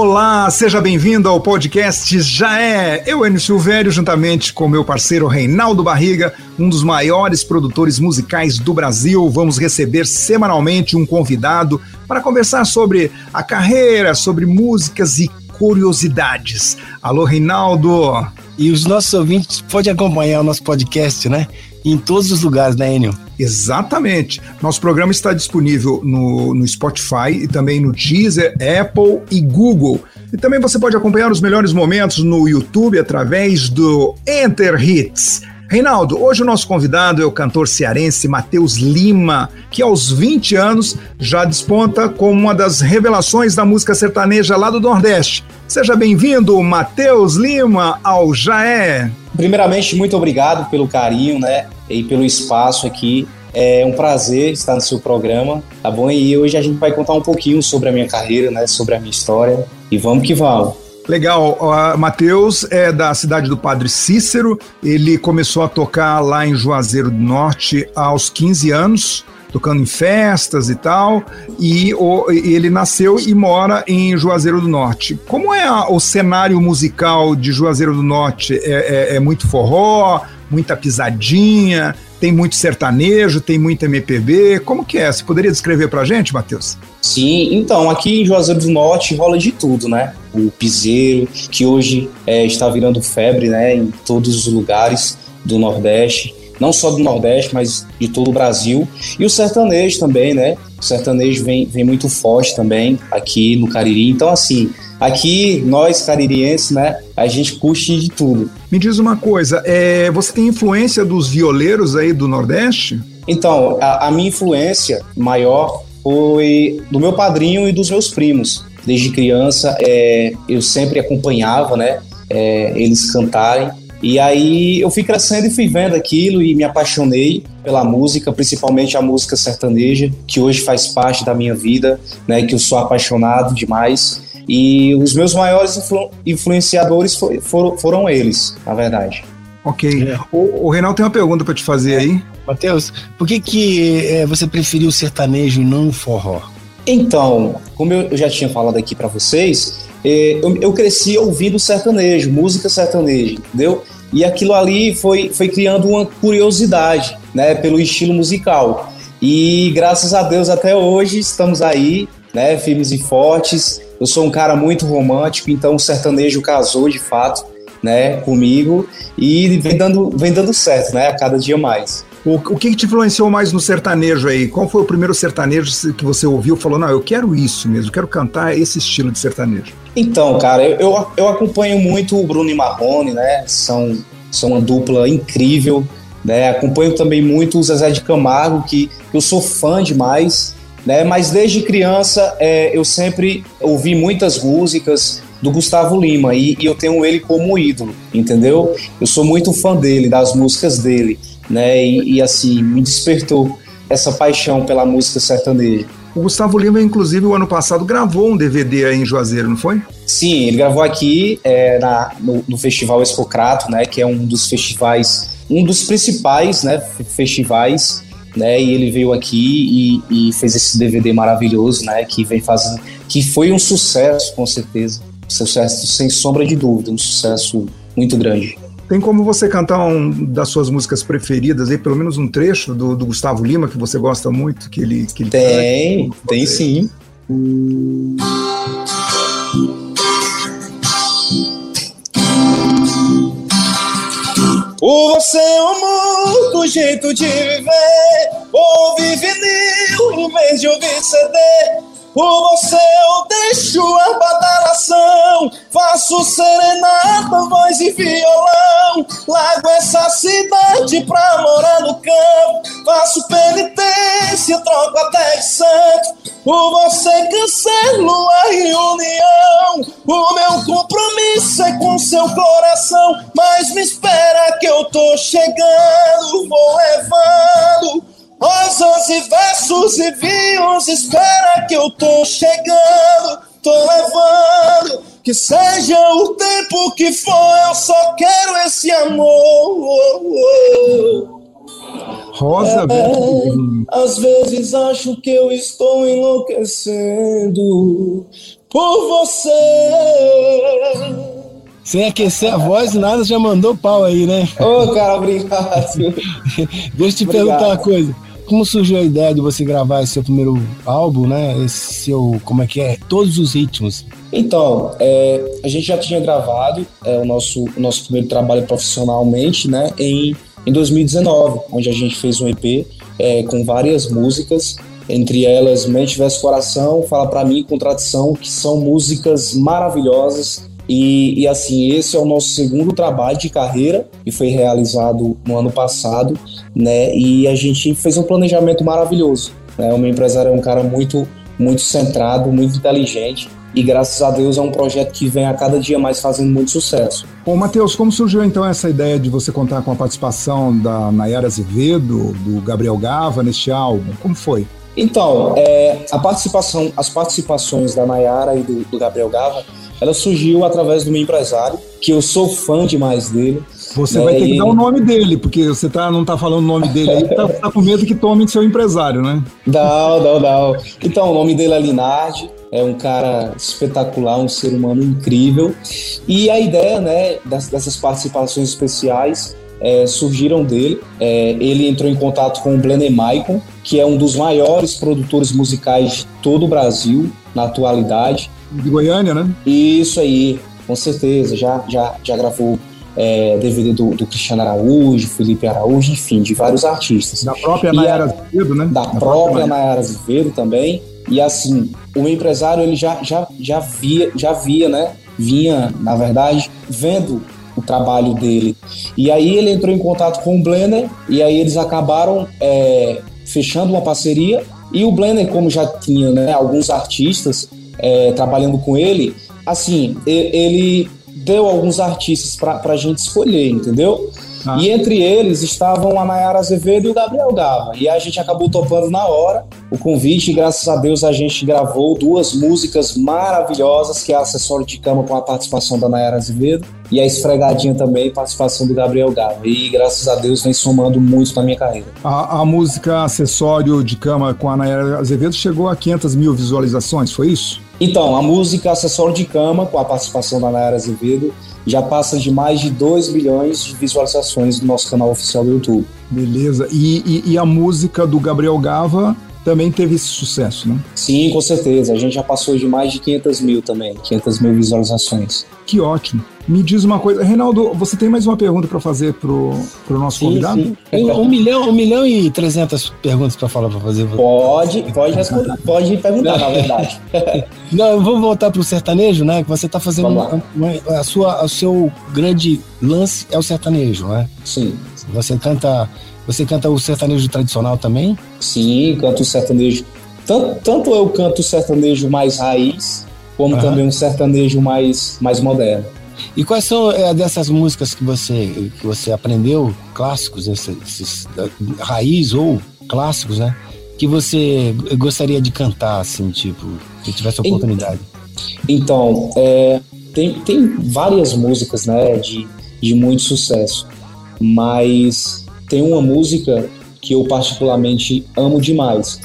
Olá, seja bem-vindo ao podcast Já É. Eu, Enio Silvério, juntamente com meu parceiro Reinaldo Barriga, um dos maiores produtores musicais do Brasil, vamos receber semanalmente um convidado para conversar sobre a carreira, sobre músicas e curiosidades. Alô, Reinaldo. E os nossos ouvintes podem acompanhar o nosso podcast, né? Em todos os lugares, né, Enio? Exatamente. Nosso programa está disponível no, no Spotify e também no Deezer, Apple e Google. E também você pode acompanhar os melhores momentos no YouTube através do Enter Hits. Reinaldo, hoje o nosso convidado é o cantor cearense Matheus Lima, que aos 20 anos já desponta como uma das revelações da música sertaneja lá do Nordeste. Seja bem-vindo, Matheus Lima, ao Jaé. Primeiramente, muito obrigado pelo carinho, né, e pelo espaço aqui. É um prazer estar no seu programa, tá bom? E hoje a gente vai contar um pouquinho sobre a minha carreira, né, sobre a minha história. E vamos que vamos. Legal, o Matheus é da cidade do Padre Cícero, ele começou a tocar lá em Juazeiro do Norte aos 15 anos, tocando em festas e tal, e o, ele nasceu e mora em Juazeiro do Norte. Como é a, o cenário musical de Juazeiro do Norte? É, é, é muito forró, muita pisadinha, tem muito sertanejo, tem muito MPB. Como que é? Você poderia descrever pra gente, Matheus? Sim, então, aqui em Juazeiro do Norte rola de tudo, né? O piseiro, que hoje é, está virando febre, né? Em todos os lugares do Nordeste. Não só do Nordeste, mas de todo o Brasil. E o sertanejo também, né? O sertanejo vem, vem muito forte também aqui no Cariri. Então, assim, aqui nós caririenses, né? A gente curte de tudo. Me diz uma coisa, é, você tem influência dos violeiros aí do Nordeste? Então, a, a minha influência maior foi do meu padrinho e dos meus primos. Desde criança, é, eu sempre acompanhava, né? É, eles cantarem. E aí eu fui crescendo e fui vendo aquilo e me apaixonei pela música, principalmente a música sertaneja, que hoje faz parte da minha vida, né? Que eu sou apaixonado demais. E os meus maiores influ influenciadores foi, foram, foram eles, na verdade. Ok. É. O, o Reinaldo tem uma pergunta para te fazer aí. Matheus, por que, que é, você preferiu o sertanejo e não o forró? Então, como eu já tinha falado aqui para vocês, eu, eu, cresci ouvindo sertanejo, música sertaneja, entendeu? E aquilo ali foi, foi criando uma curiosidade, né, pelo estilo musical. E graças a Deus até hoje estamos aí, né, firmes e fortes. Eu sou um cara muito romântico, então o sertanejo casou de fato, né, comigo e vem dando, vem dando certo, né, a cada dia mais. O, o que te influenciou mais no sertanejo aí? Qual foi o primeiro sertanejo que você ouviu e falou, não, eu quero isso mesmo, quero cantar esse estilo de sertanejo? Então, cara, eu, eu, eu acompanho muito o Bruno e Marrone, né? São, são uma dupla incrível, né? Acompanho também muito o Zezé de Camargo, que eu sou fã demais, né? Mas desde criança é, eu sempre ouvi muitas músicas do Gustavo Lima e, e, eu tenho ele como ídolo, entendeu? Eu sou muito fã dele, das músicas dele né? E, e, assim, me despertou essa paixão pela música sertaneja. O Gustavo Lima, inclusive, o ano passado gravou um DVD aí em Juazeiro, não foi? Sim, ele gravou aqui é, na, no, no, Festival Expocrato, né? Que é um dos festivais, um dos principais, né? Festivais, né? E ele veio aqui e, e fez esse DVD maravilhoso, né? Que vem fazendo, que foi um sucesso, com certeza, sucesso sem sombra de dúvida, um sucesso muito grande. Tem como você cantar um das suas músicas preferidas aí, pelo menos um trecho do, do Gustavo Lima que você gosta muito, que ele, que ele tem, canta, tem sim. O você é um mundo, jeito de viver. Ouve vinil em vez de ouvir CD. Por você eu deixo a badalação, faço serenata, voz e violão, largo essa cidade pra morar no campo, faço penitência, troco até de santo. Por você cancelo a reunião, o meu compromisso é com seu coração, mas me espera que eu tô chegando, vou levando. Rosas e versos e vinhos, espera que eu tô chegando, tô levando. Que seja o tempo que for, eu só quero esse amor. Rosa, é, Às vezes acho que eu estou enlouquecendo. por você. Sem aquecer a voz, nada já mandou pau aí, né? Ô, oh, cara, obrigado. Deixa eu te obrigado. perguntar uma coisa. Como surgiu a ideia de você gravar seu primeiro álbum, né? Esse seu, como é que é? Todos os ritmos. Então, é, a gente já tinha gravado é, o, nosso, o nosso primeiro trabalho profissionalmente, né? Em, em 2019, onde a gente fez um EP é, com várias músicas entre elas Mente Versus Coração, Fala Pra Mim, Contradição, que são músicas maravilhosas. E, e, assim, esse é o nosso segundo trabalho de carreira, que foi realizado no ano passado, né? E a gente fez um planejamento maravilhoso. Né? O meu empresário é um cara muito, muito centrado, muito inteligente. E graças a Deus é um projeto que vem a cada dia mais fazendo muito sucesso. Bom, Matheus, como surgiu então essa ideia de você contar com a participação da Nayara Azevedo, do Gabriel Gava neste álbum? Como foi? Então, é, a participação, as participações da Nayara e do, do, Gabriel Gava, ela surgiu através do meu empresário, que eu sou fã demais dele. Você né, vai ter que dar o nome dele, porque você tá, não tá falando o nome dele aí, tá, tá com medo que tomem seu empresário, né? Não, não, não. Então, o nome dele é Linardi, é um cara espetacular, um ser humano incrível. E a ideia, né, dessas participações especiais é, surgiram dele. É, ele entrou em contato com o Blenner Maicon, que é um dos maiores produtores musicais de todo o Brasil na atualidade. De Goiânia, né? Isso aí, com certeza. Já, já, já gravou é, DVD do, do, Cristiano Araújo, Felipe Araújo, enfim, de vários artistas. Da própria Nayara Azevedo, né? Da, da própria, própria Nayara Azevedo também. E assim, o empresário ele já, já, já via, já via, né? Vinha, na verdade, vendo o trabalho dele. E aí ele entrou em contato com o Blender e aí eles acabaram é, fechando uma parceria. E o Blender, como já tinha né, alguns artistas é, trabalhando com ele, assim, ele deu alguns artistas para a gente escolher, entendeu? Ah. E entre eles estavam a Nayara Azevedo e o Gabriel Gava. E a gente acabou topando na hora o convite e graças a Deus a gente gravou duas músicas maravilhosas, que é Acessório de Cama com a participação da Nayara Azevedo e a Esfregadinha também, participação do Gabriel Gava. E graças a Deus vem somando muito na minha carreira. A, a música Acessório de Cama com a Nayara Azevedo chegou a 500 mil visualizações, foi isso? Então, a música Acessório de Cama, com a participação da Nayara Azevedo, já passa de mais de 2 milhões de visualizações no nosso canal oficial do YouTube. Beleza. E, e, e, a música do Gabriel Gava também teve esse sucesso, né? Sim, com certeza. A gente já passou de mais de 500 mil também, 500 mil visualizações. Que ótimo. Me diz uma coisa, Reinaldo, você tem mais uma pergunta para fazer pro, pro nosso sim, convidado? Sim. Tem um milhão, um milhão e trezentas perguntas para falar para fazer. Pode, pode responder, pode perguntar, na verdade. Não, vamos voltar pro sertanejo, né? Que você está fazendo uma, uma, a sua, o seu grande lance é o sertanejo, né? Sim. Você canta, você canta o sertanejo tradicional também? Sim, canto o sertanejo. Tanto, tanto eu canto o sertanejo mais raiz, como uhum. também um sertanejo mais, mais moderno. E quais são é, dessas músicas que você, que você aprendeu, clássicos, esses, esses raiz ou clássicos, né? Que você gostaria de cantar, assim, tipo, se tivesse oportunidade? Então, é, tem, tem várias músicas, né, de, de muito sucesso, mas tem uma música que eu particularmente amo demais,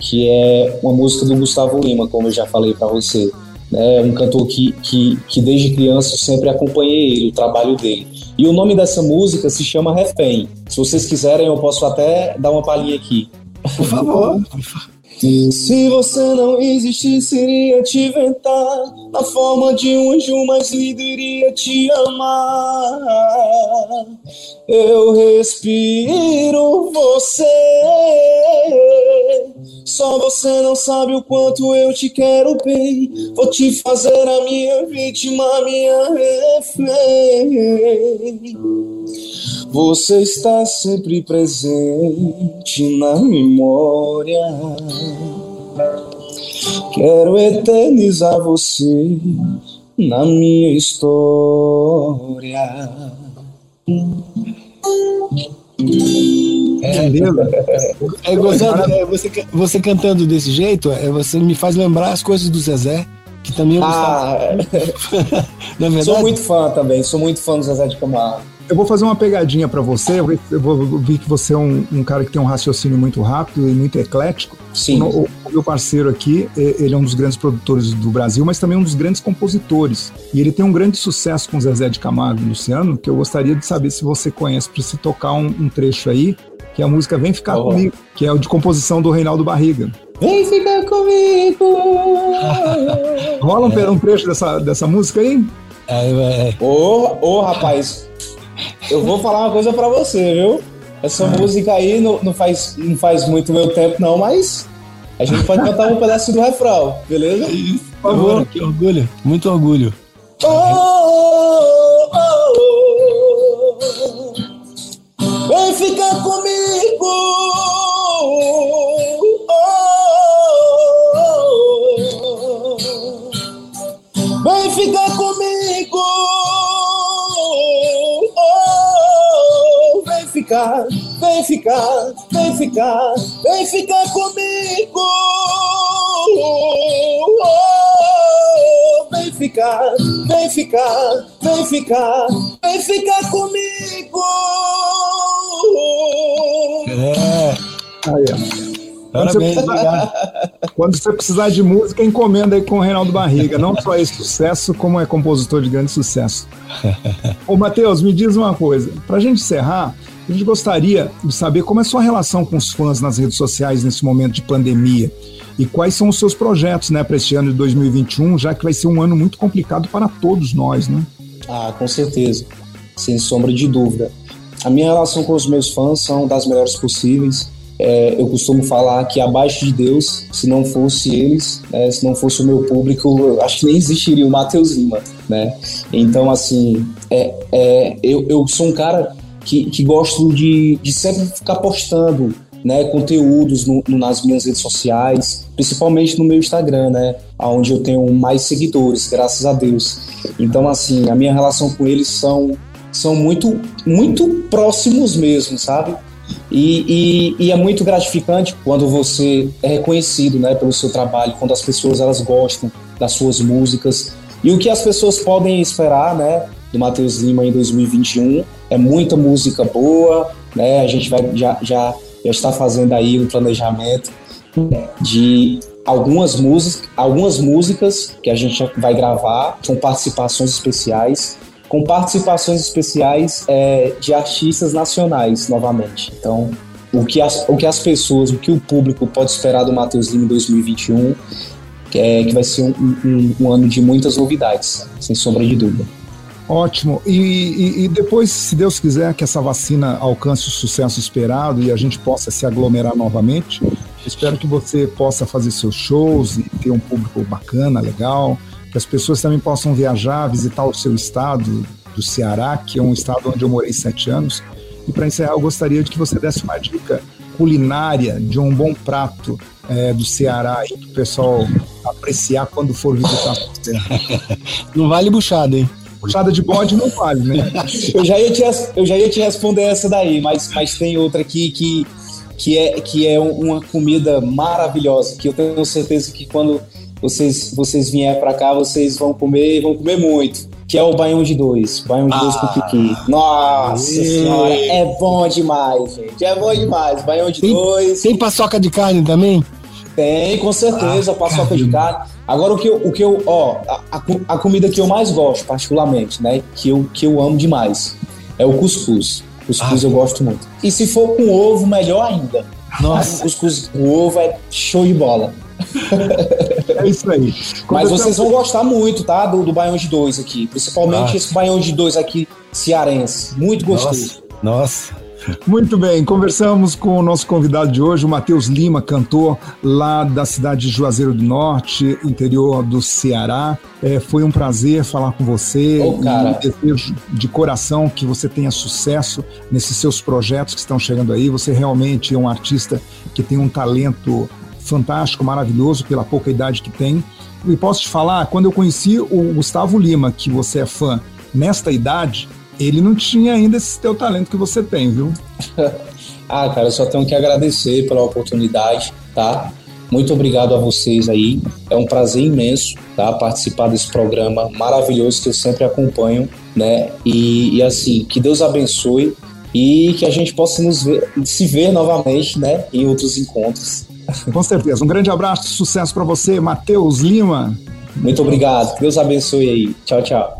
que é uma música do Gustavo Lima, como eu já falei para você né, um cantor que, que, que desde criança eu sempre acompanhei ele, o trabalho dele. E o nome dessa música se chama Refém. Se vocês quiserem, eu posso até dar uma palhinha aqui. Por favor. Se você não existisse, iria te inventar na forma de um anjo, mas iria te amar. Eu respiro você. Só você não sabe o quanto eu te quero bem. Vou te fazer a minha vítima, minha refém. Você está sempre presente na memória. Quero eternizar você na minha história. É, é gozado, é, você, você cantando desse jeito, é, você me faz lembrar as coisas do Zezé, que também eu ah, Na verdade, Sou muito fã também, sou muito fã do Zezé de Camargo. Eu vou fazer uma pegadinha para você. Eu vou, vi que você é um, um, cara que tem um raciocínio muito rápido e muito eclético. Sim. O, o, meu parceiro aqui, ele é um dos grandes produtores do Brasil, mas também um dos grandes compositores. E ele tem um grande sucesso com Zezé de Camargo e Luciano, que eu gostaria de saber se você conhece, para se tocar um, um, trecho aí, que é a música Vem Ficar oh. Comigo, que é o de composição do Reinaldo Barriga. Vem ficar comigo! Rola um, é. um trecho dessa, dessa música aí? É, é. Ô, ô, rapaz, eu vou falar uma coisa pra você, viu? Essa ah. música aí não, não, faz, não faz muito meu tempo, não, mas a gente pode cantar um pedaço do refrão, beleza? Por favor. Que orgulho, muito orgulho. Oh, ficar, vem ficar, vem ficar, vem ficar comigo. Oh, vem ficar, vem ficar, vem ficar, vem ficar comigo. É. Aí, quando você, precisar, quando você, precisar, de música, encomenda aí com o Reinaldo Barriga. Não só é sucesso, como é compositor de grande sucesso. Ô, Matheus, me diz uma coisa. Para a gente encerrar, a gente gostaria de saber como é sua relação com os fãs nas redes sociais nesse momento de pandemia e quais são os seus projetos né, para este ano de 2021, já que vai ser um ano muito complicado para todos nós, né? Ah, com certeza, sem sombra de dúvida. A minha relação com os meus fãs são das melhores possíveis. É, eu costumo falar que abaixo de Deus, se não fosse eles, né, se não fosse o meu público, acho que nem existiria o Matheus Lima, né? Então, assim, é, é, eu, eu sou um cara que, que gosto de, de sempre ficar postando né, conteúdos no, nas minhas redes sociais, principalmente no meu Instagram, né, onde eu tenho mais seguidores, graças a Deus. Então, assim, a minha relação com eles são, são muito, muito próximos mesmo, sabe? E, e, e, é muito gratificante quando você é reconhecido né, pelo seu trabalho, quando as pessoas elas gostam das suas músicas. E o que as pessoas podem esperar né, do Matheus Lima em 2021 é muita música boa, né? A gente vai já, já, já está fazendo aí um planejamento de algumas músicas, algumas músicas que a gente vai gravar com participações especiais, com participações especiais é, de artistas nacionais novamente. Então, o que, as, o que as pessoas, o que o público pode esperar do Matheus Lima em 2021, é que vai ser um, um, um ano de muitas novidades, sem sombra de dúvida. Ótimo. E, e, e, depois, se Deus quiser, que essa vacina alcance o sucesso esperado e a gente possa se aglomerar novamente, espero que você possa fazer seus shows e ter um público bacana, legal, que as pessoas também possam viajar, visitar o seu estado do Ceará, que é um estado onde eu morei sete anos. E para encerrar, eu gostaria de que você desse uma dica culinária de um bom prato é, do Ceará para o pessoal apreciar quando for visitar. Não vale buchada, hein? Puxada de bode não vale, né? eu, já ia te, eu já ia te responder essa daí, mas, mas tem outra aqui que, que, é, que é uma comida maravilhosa, que eu tenho certeza que quando vocês, vocês vierem para cá, vocês vão comer vão comer muito. Que é o baião de dois. Baião de ah, dois com piqui. Nossa e... senhora, é bom demais, gente. É bom demais. Baião de tem, dois. Tem paçoca de carne também? Tem, com certeza, ah, paçoca de carne. Agora, o que eu, o que eu ó, a, a, comida que eu mais gosto, particularmente, né, que eu, que eu amo demais, é o cuscuz. Cuscuz ah, eu gosto muito. E se for com ovo, melhor ainda. Nossa. cuscuz com ovo é show de bola. É isso aí. Mas vocês vão gostar muito, tá? Do, do baião de dois aqui. Principalmente ah. esse baião de dois aqui cearense. Muito gostoso. Nossa. Nossa. Muito bem, conversamos com o nosso convidado de hoje, o Matheus Lima, cantor lá da cidade de Juazeiro do Norte, interior do Ceará. É, foi um prazer falar com você. Oh, cara. E desejo de coração que você tenha sucesso nesses seus projetos que estão chegando aí. Você realmente é um artista que tem um talento fantástico, maravilhoso, pela pouca idade que tem. E posso te falar, quando eu conheci o Gustavo Lima, que você é fã, nesta idade, ele não tinha ainda esse teu talento que você tem, viu? ah, cara, eu só tenho que agradecer pela oportunidade, tá? Muito obrigado a vocês aí. É um prazer imenso tá, participar desse programa maravilhoso que eu sempre acompanho, né? E, e assim, que Deus abençoe e que a gente possa nos ver, se ver novamente, né? Em outros encontros. Com certeza. Um grande abraço, sucesso para você, Matheus Lima. Muito obrigado. Que Deus abençoe aí. Tchau, tchau.